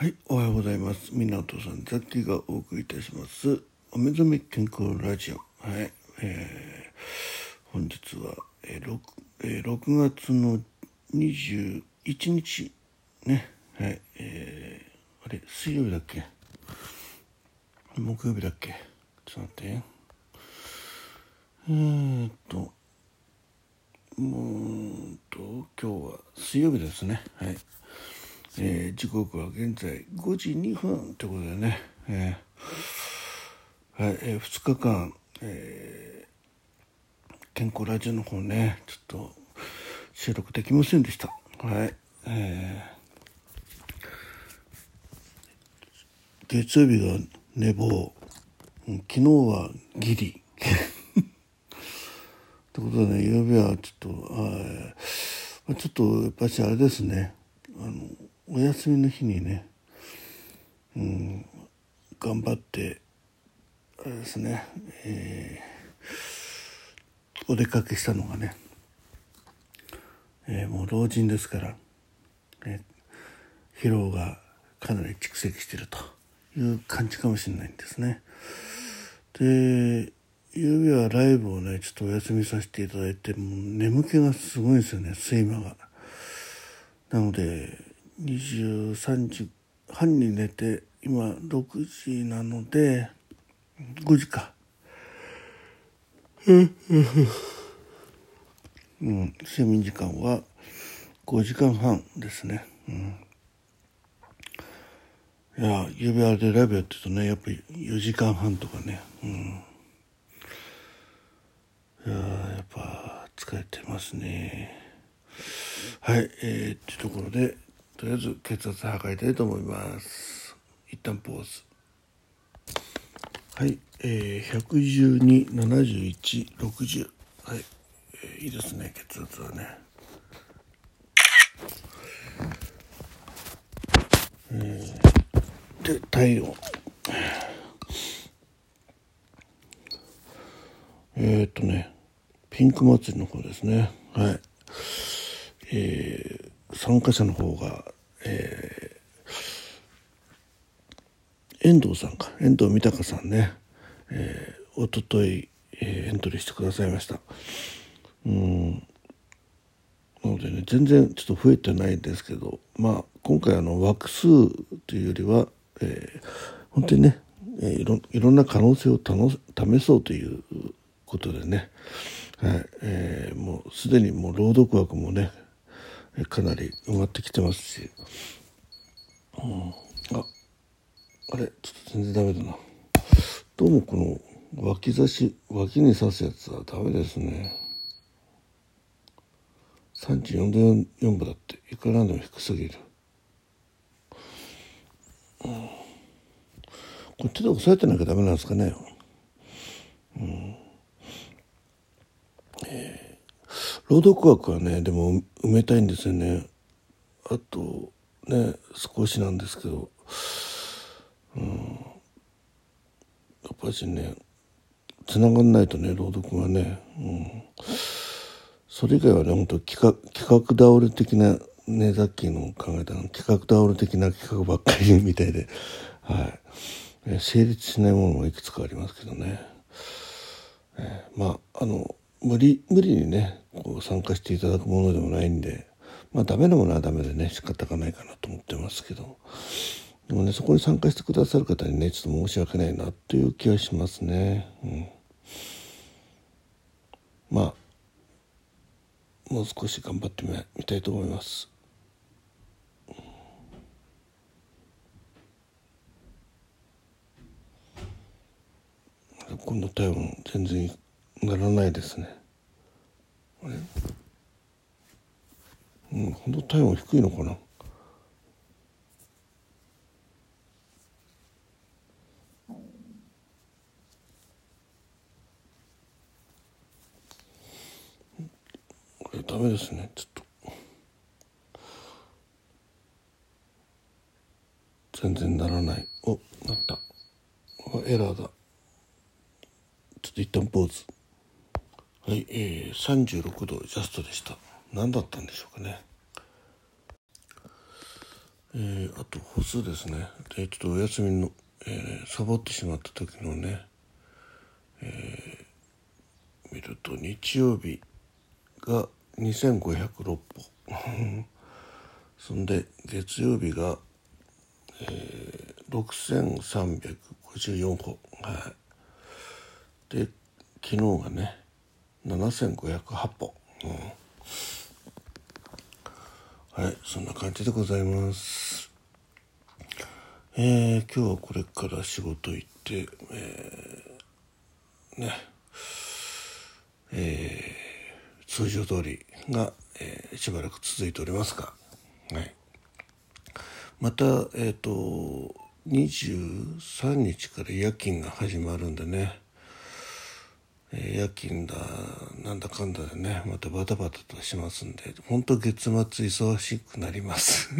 はい、おはようございます。みなお父さん、ザッキーがお送りいたします。お目覚め健康ラジオ。はい、えー、本日は、えー 6, えー6月の21日、ね、はい、えー、あれ、水曜日だっけ？木曜日だっけ？ちょっと待って。えーっと、もうと今日は水曜日ですね。はい。えー時刻は現在5時2分ということでね、えーはいえ2日間、えー健康ラジオの方ねちょっと収録できませんでした。はいえー月曜日が寝坊。昨日はギリ。ということでね曜日はちょっとあちょっとやっぱしあれですね。あのお休みの日にね、うん、頑張ってあれですね、えーお出かけしたのがね、えーもう老人ですから、えー疲労がかなり蓄積してるという感じかもしれないんですね。で夕日はライブをねちょっとお休みさせていただいてもう眠気がすごいんですよね睡魔が。なので23時半に寝て今6時なので5時か。うん睡眠時間は5時間半ですね。うん。いや指輪でライブやってるとねやっぱり4時間半とかね。うん。いややっぱ疲れてますね。はい、えー、っていうところで、とりあえず血圧測りたいと思います。一旦ポーズ。はい、えー、112、71、60。はい、えーいいですね、血圧はね。えーで、体温。えー、っとね、ピンク祭りの方ですね。はい。参加者の方が、えー遠藤さんか。遠藤豊さんね、えー、おととい、えーエントリーしてくださいました。うん。なのでね全然ちょっと増えてないんですけどまあ今回あの枠数というよりは、えー本当にね、えーいろいろんな可能性をたの試そうということでね、はい。えーもうすでにもう朗読枠もねかなり埋まってきてますし、うん、ああれちょっと全然ダメだな。どうもこの脇差し脇に刺すやつはダメですね。34分だって。いくらなんでも低すぎる、うん、これ手で押さえてなきゃダメなんですかね。朗読枠はねでも埋めたいんですよね。あとね少しなんですけど。うん。やっぱりね繋がんないとね朗読がね、うん、それ以外はね本当企画企画倒れ的なねさっきの考えたの企画倒れ的な企画ばっかり みたいで。はい。成立しないものもいくつかありますけどね。えまああの無理無理にねこう参加していただくものでもないんでまあダメなものはダメでね仕方がないかなと思ってますけどでもねそこに参加してくださる方にねちょっと申し訳ないなという気はしますね。うん、まあもう少し頑張ってみたいと思います。今度体温全然ならないですね。あれ？うん、本当体温低いのかな？これダメですね。ちょっと。全然ならない。お、なった。あエラーだ。ちょっと一旦ポーズ。はい、えー、36度ジャストでした。何だったんでしょうかね。えー、あと歩数ですねでちょっとお休みの、えー、サボってしまった時のね、えー、見ると日曜日が2506歩 そんで月曜日が、えー、6354歩はいで昨日がね7508歩、うん。はいそんな感じでございます。えー、今日はこれから仕事行って、えー、ね。えー、通常通りが、えー、しばらく続いておりますが、はい、またえっ、ー、と23日から夜勤が始まるんでね。え夜勤だなんだかんだでねまたバタバタとしますんで本当月末忙しくなります。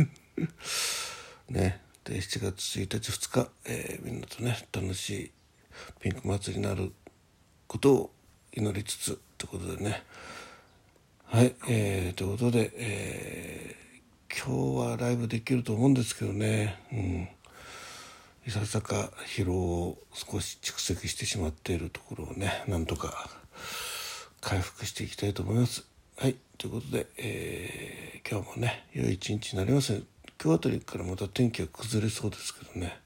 ね。で7月1日2日、えー、みんなとね楽しいピンク祭りになることを祈りつつってことでね。はい、えー、ということで、えー、今日はライブできると思うんですけどね。うん。ささか疲労を少し蓄積してしまっているところをねなんとか回復していきたいと思います。はいということで、えー、今日もね良い一日になります今日あたりからまた天気が崩れそうですけどね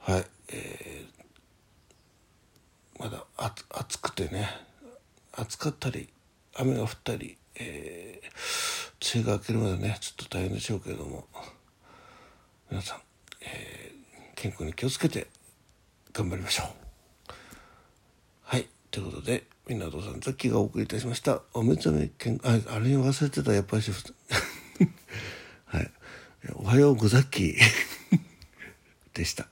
はい、えー、まだ暑くてね暑かったり雨が降ったり、えー、梅雨が明けるまでねちょっと大変でしょうけれども皆さん、健康に気をつけて頑張りましょう。はい。ということで、みんなお父さん、ザッキーがお送りいたしました。おめちゃめ健あ、あれ忘れてた、やっぱり。はい。おはようござっきー でした。